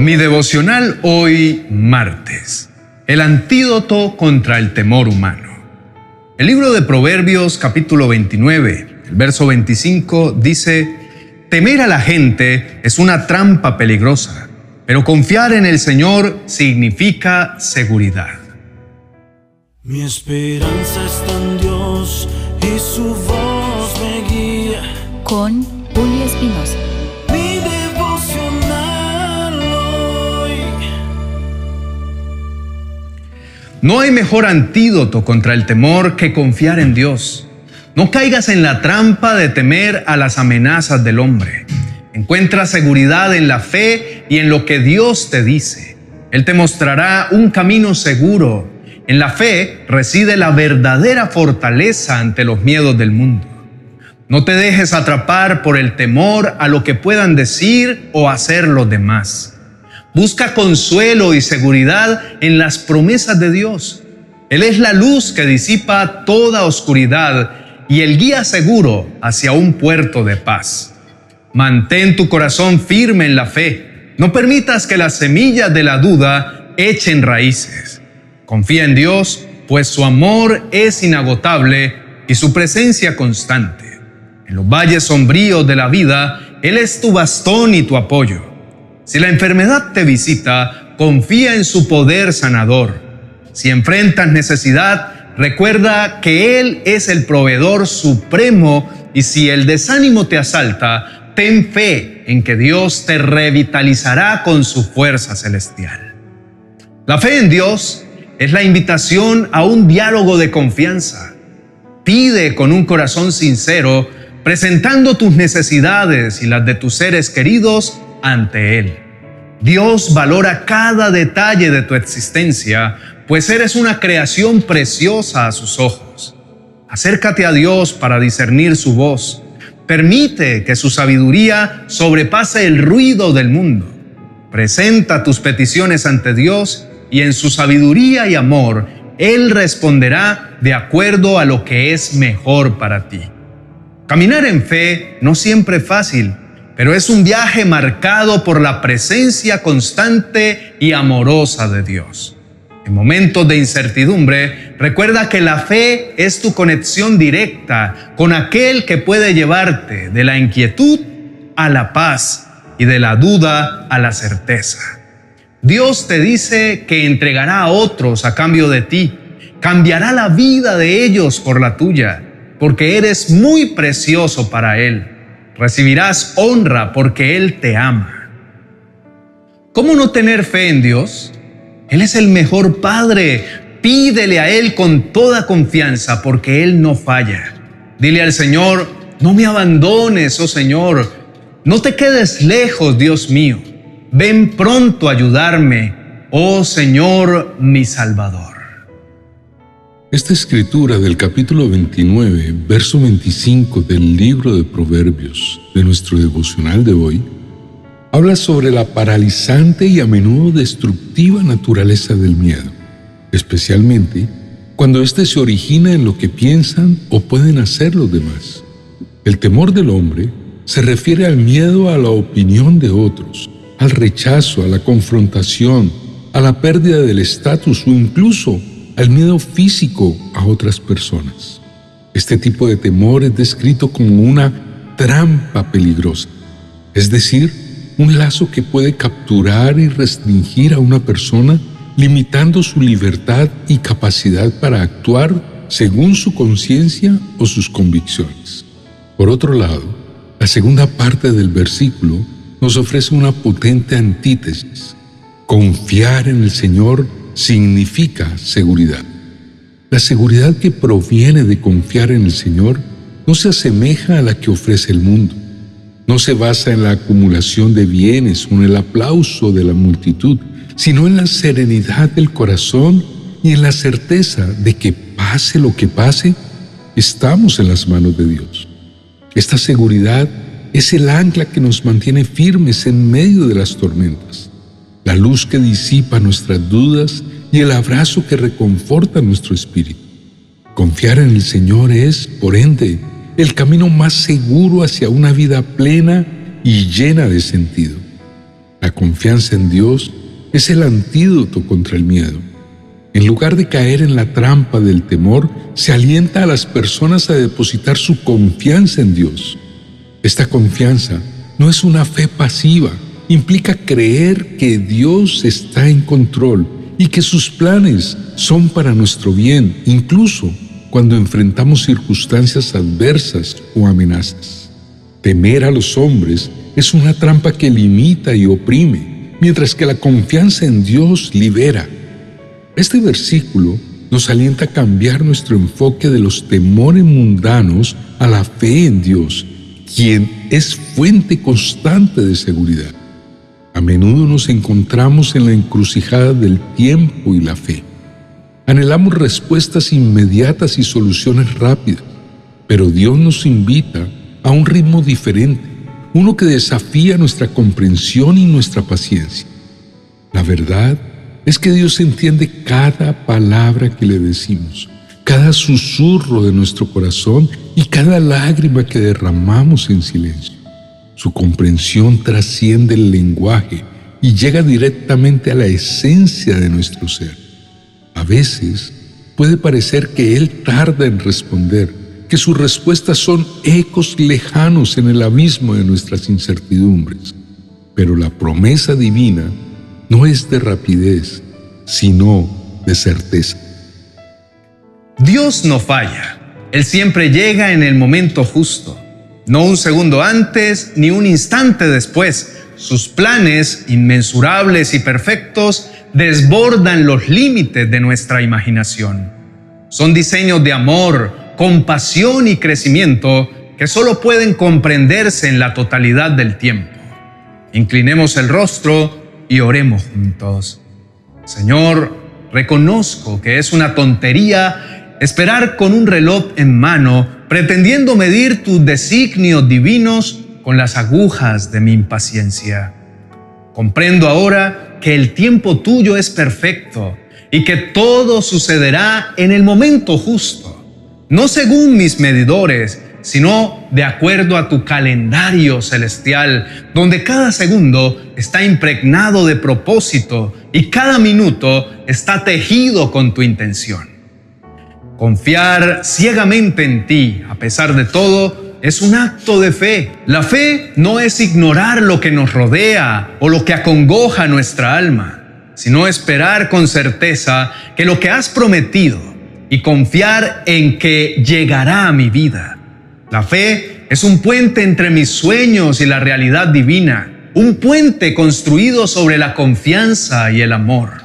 Mi devocional hoy martes. El antídoto contra el temor humano. El libro de Proverbios capítulo 29, el verso 25 dice, Temer a la gente es una trampa peligrosa, pero confiar en el Señor significa seguridad. Mi esperanza está en Dios y su voz me guía. Con Julio Espinosa. No hay mejor antídoto contra el temor que confiar en Dios. No caigas en la trampa de temer a las amenazas del hombre. Encuentra seguridad en la fe y en lo que Dios te dice. Él te mostrará un camino seguro en la fe reside la verdadera fortaleza ante los miedos del mundo. No te dejes atrapar por el temor a lo que puedan decir o hacer los demás. Busca consuelo y seguridad en las promesas de Dios. Él es la luz que disipa toda oscuridad y el guía seguro hacia un puerto de paz. Mantén tu corazón firme en la fe. No permitas que las semillas de la duda echen raíces. Confía en Dios, pues su amor es inagotable y su presencia constante. En los valles sombríos de la vida, Él es tu bastón y tu apoyo. Si la enfermedad te visita, confía en su poder sanador. Si enfrentas necesidad, recuerda que Él es el proveedor supremo y si el desánimo te asalta, ten fe en que Dios te revitalizará con su fuerza celestial. La fe en Dios es la invitación a un diálogo de confianza. Pide con un corazón sincero, presentando tus necesidades y las de tus seres queridos ante Él. Dios valora cada detalle de tu existencia, pues eres una creación preciosa a sus ojos. Acércate a Dios para discernir su voz. Permite que su sabiduría sobrepase el ruido del mundo. Presenta tus peticiones ante Dios y en su sabiduría y amor, Él responderá de acuerdo a lo que es mejor para ti. Caminar en fe no siempre es fácil, pero es un viaje marcado por la presencia constante y amorosa de Dios. En momentos de incertidumbre, recuerda que la fe es tu conexión directa con aquel que puede llevarte de la inquietud a la paz y de la duda a la certeza. Dios te dice que entregará a otros a cambio de ti, cambiará la vida de ellos por la tuya, porque eres muy precioso para Él. Recibirás honra porque Él te ama. ¿Cómo no tener fe en Dios? Él es el mejor Padre. Pídele a Él con toda confianza porque Él no falla. Dile al Señor, no me abandones, oh Señor. No te quedes lejos, Dios mío. Ven pronto a ayudarme, oh Señor mi Salvador. Esta escritura del capítulo 29, verso 25 del libro de Proverbios de nuestro devocional de hoy, habla sobre la paralizante y a menudo destructiva naturaleza del miedo, especialmente cuando éste se origina en lo que piensan o pueden hacer los demás. El temor del hombre se refiere al miedo a la opinión de otros, al rechazo, a la confrontación, a la pérdida del estatus o incluso al miedo físico a otras personas. Este tipo de temor es descrito como una trampa peligrosa, es decir, un lazo que puede capturar y restringir a una persona limitando su libertad y capacidad para actuar según su conciencia o sus convicciones. Por otro lado, la segunda parte del versículo nos ofrece una potente antítesis. Confiar en el Señor significa seguridad. La seguridad que proviene de confiar en el Señor no se asemeja a la que ofrece el mundo. No se basa en la acumulación de bienes o en el aplauso de la multitud, sino en la serenidad del corazón y en la certeza de que pase lo que pase, estamos en las manos de Dios. Esta seguridad es el ancla que nos mantiene firmes en medio de las tormentas, la luz que disipa nuestras dudas y el abrazo que reconforta nuestro espíritu. Confiar en el Señor es, por ende, el camino más seguro hacia una vida plena y llena de sentido. La confianza en Dios es el antídoto contra el miedo. En lugar de caer en la trampa del temor, se alienta a las personas a depositar su confianza en Dios. Esta confianza no es una fe pasiva, implica creer que Dios está en control y que sus planes son para nuestro bien, incluso cuando enfrentamos circunstancias adversas o amenazas. Temer a los hombres es una trampa que limita y oprime, mientras que la confianza en Dios libera. Este versículo nos alienta a cambiar nuestro enfoque de los temores mundanos a la fe en Dios, quien es fuente constante de seguridad. A menudo nos encontramos en la encrucijada del tiempo y la fe. Anhelamos respuestas inmediatas y soluciones rápidas, pero Dios nos invita a un ritmo diferente, uno que desafía nuestra comprensión y nuestra paciencia. La verdad es que Dios entiende cada palabra que le decimos, cada susurro de nuestro corazón y cada lágrima que derramamos en silencio. Su comprensión trasciende el lenguaje y llega directamente a la esencia de nuestro ser. A veces puede parecer que Él tarda en responder, que sus respuestas son ecos lejanos en el abismo de nuestras incertidumbres. Pero la promesa divina no es de rapidez, sino de certeza. Dios no falla. Él siempre llega en el momento justo, no un segundo antes ni un instante después. Sus planes, inmensurables y perfectos, desbordan los límites de nuestra imaginación. Son diseños de amor, compasión y crecimiento que solo pueden comprenderse en la totalidad del tiempo. Inclinemos el rostro y oremos juntos. Señor, reconozco que es una tontería esperar con un reloj en mano pretendiendo medir tus designios divinos con las agujas de mi impaciencia. Comprendo ahora que el tiempo tuyo es perfecto y que todo sucederá en el momento justo no según mis medidores, sino de acuerdo a tu calendario celestial, donde cada segundo está impregnado de propósito y cada minuto está tejido con tu intención. Confiar ciegamente en ti, a pesar de todo, es un acto de fe. La fe no es ignorar lo que nos rodea o lo que acongoja nuestra alma, sino esperar con certeza que lo que has prometido y confiar en que llegará a mi vida. La fe es un puente entre mis sueños y la realidad divina, un puente construido sobre la confianza y el amor.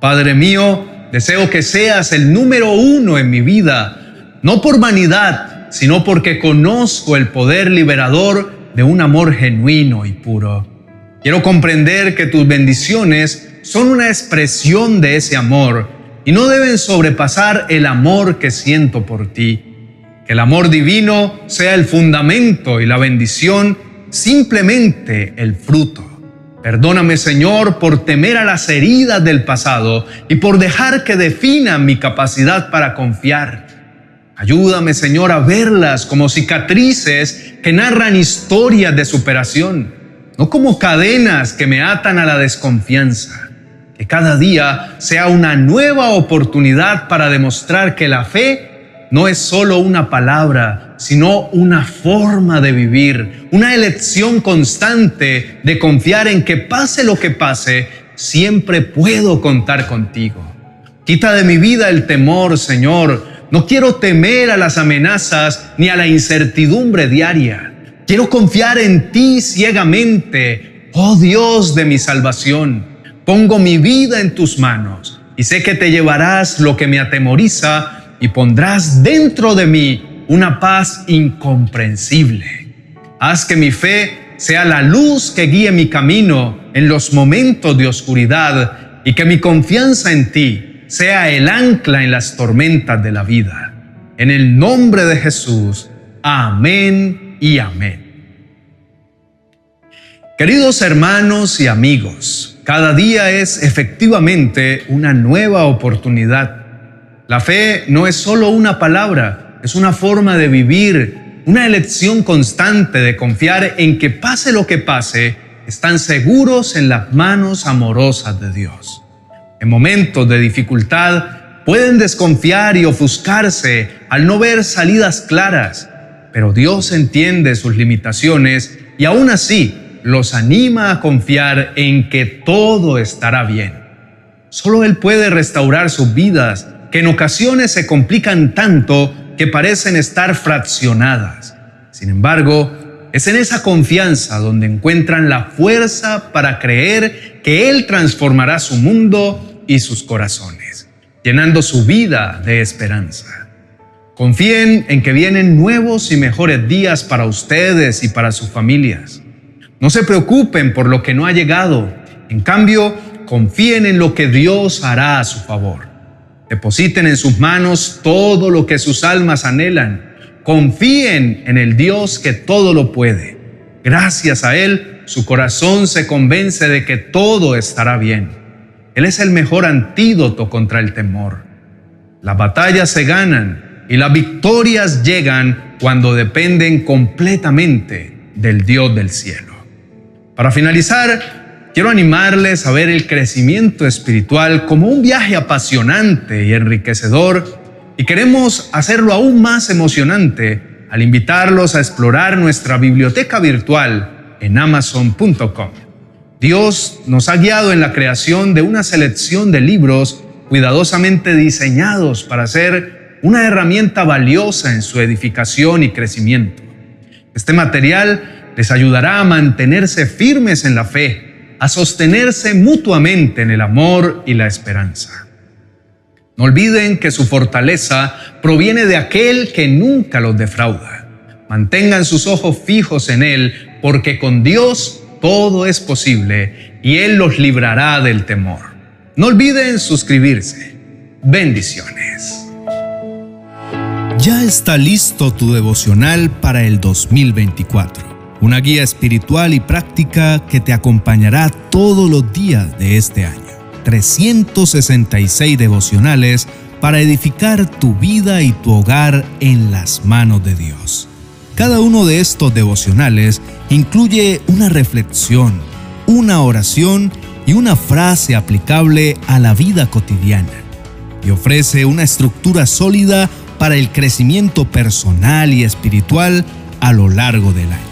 Padre mío, deseo que seas el número uno en mi vida, no por vanidad, sino porque conozco el poder liberador de un amor genuino y puro. Quiero comprender que tus bendiciones son una expresión de ese amor y no deben sobrepasar el amor que siento por ti. Que el amor divino sea el fundamento y la bendición simplemente el fruto. Perdóname Señor por temer a las heridas del pasado y por dejar que definan mi capacidad para confiar. Ayúdame Señor a verlas como cicatrices que narran historias de superación, no como cadenas que me atan a la desconfianza que cada día sea una nueva oportunidad para demostrar que la fe no es solo una palabra, sino una forma de vivir, una elección constante de confiar en que pase lo que pase, siempre puedo contar contigo. Quita de mi vida el temor, Señor. No quiero temer a las amenazas ni a la incertidumbre diaria. Quiero confiar en ti ciegamente, oh Dios de mi salvación. Pongo mi vida en tus manos y sé que te llevarás lo que me atemoriza y pondrás dentro de mí una paz incomprensible. Haz que mi fe sea la luz que guíe mi camino en los momentos de oscuridad y que mi confianza en ti sea el ancla en las tormentas de la vida. En el nombre de Jesús, amén y amén. Queridos hermanos y amigos, cada día es efectivamente una nueva oportunidad. La fe no es solo una palabra, es una forma de vivir, una elección constante de confiar en que pase lo que pase, están seguros en las manos amorosas de Dios. En momentos de dificultad pueden desconfiar y ofuscarse al no ver salidas claras, pero Dios entiende sus limitaciones y aún así los anima a confiar en que todo estará bien. Solo Él puede restaurar sus vidas, que en ocasiones se complican tanto que parecen estar fraccionadas. Sin embargo, es en esa confianza donde encuentran la fuerza para creer que Él transformará su mundo y sus corazones, llenando su vida de esperanza. Confíen en que vienen nuevos y mejores días para ustedes y para sus familias. No se preocupen por lo que no ha llegado. En cambio, confíen en lo que Dios hará a su favor. Depositen en sus manos todo lo que sus almas anhelan. Confíen en el Dios que todo lo puede. Gracias a Él, su corazón se convence de que todo estará bien. Él es el mejor antídoto contra el temor. Las batallas se ganan y las victorias llegan cuando dependen completamente del Dios del cielo. Para finalizar, quiero animarles a ver el crecimiento espiritual como un viaje apasionante y enriquecedor y queremos hacerlo aún más emocionante al invitarlos a explorar nuestra biblioteca virtual en amazon.com. Dios nos ha guiado en la creación de una selección de libros cuidadosamente diseñados para ser una herramienta valiosa en su edificación y crecimiento. Este material les ayudará a mantenerse firmes en la fe, a sostenerse mutuamente en el amor y la esperanza. No olviden que su fortaleza proviene de aquel que nunca los defrauda. Mantengan sus ojos fijos en Él, porque con Dios todo es posible y Él los librará del temor. No olviden suscribirse. Bendiciones. Ya está listo tu devocional para el 2024 una guía espiritual y práctica que te acompañará todos los días de este año. 366 devocionales para edificar tu vida y tu hogar en las manos de Dios. Cada uno de estos devocionales incluye una reflexión, una oración y una frase aplicable a la vida cotidiana y ofrece una estructura sólida para el crecimiento personal y espiritual a lo largo del año.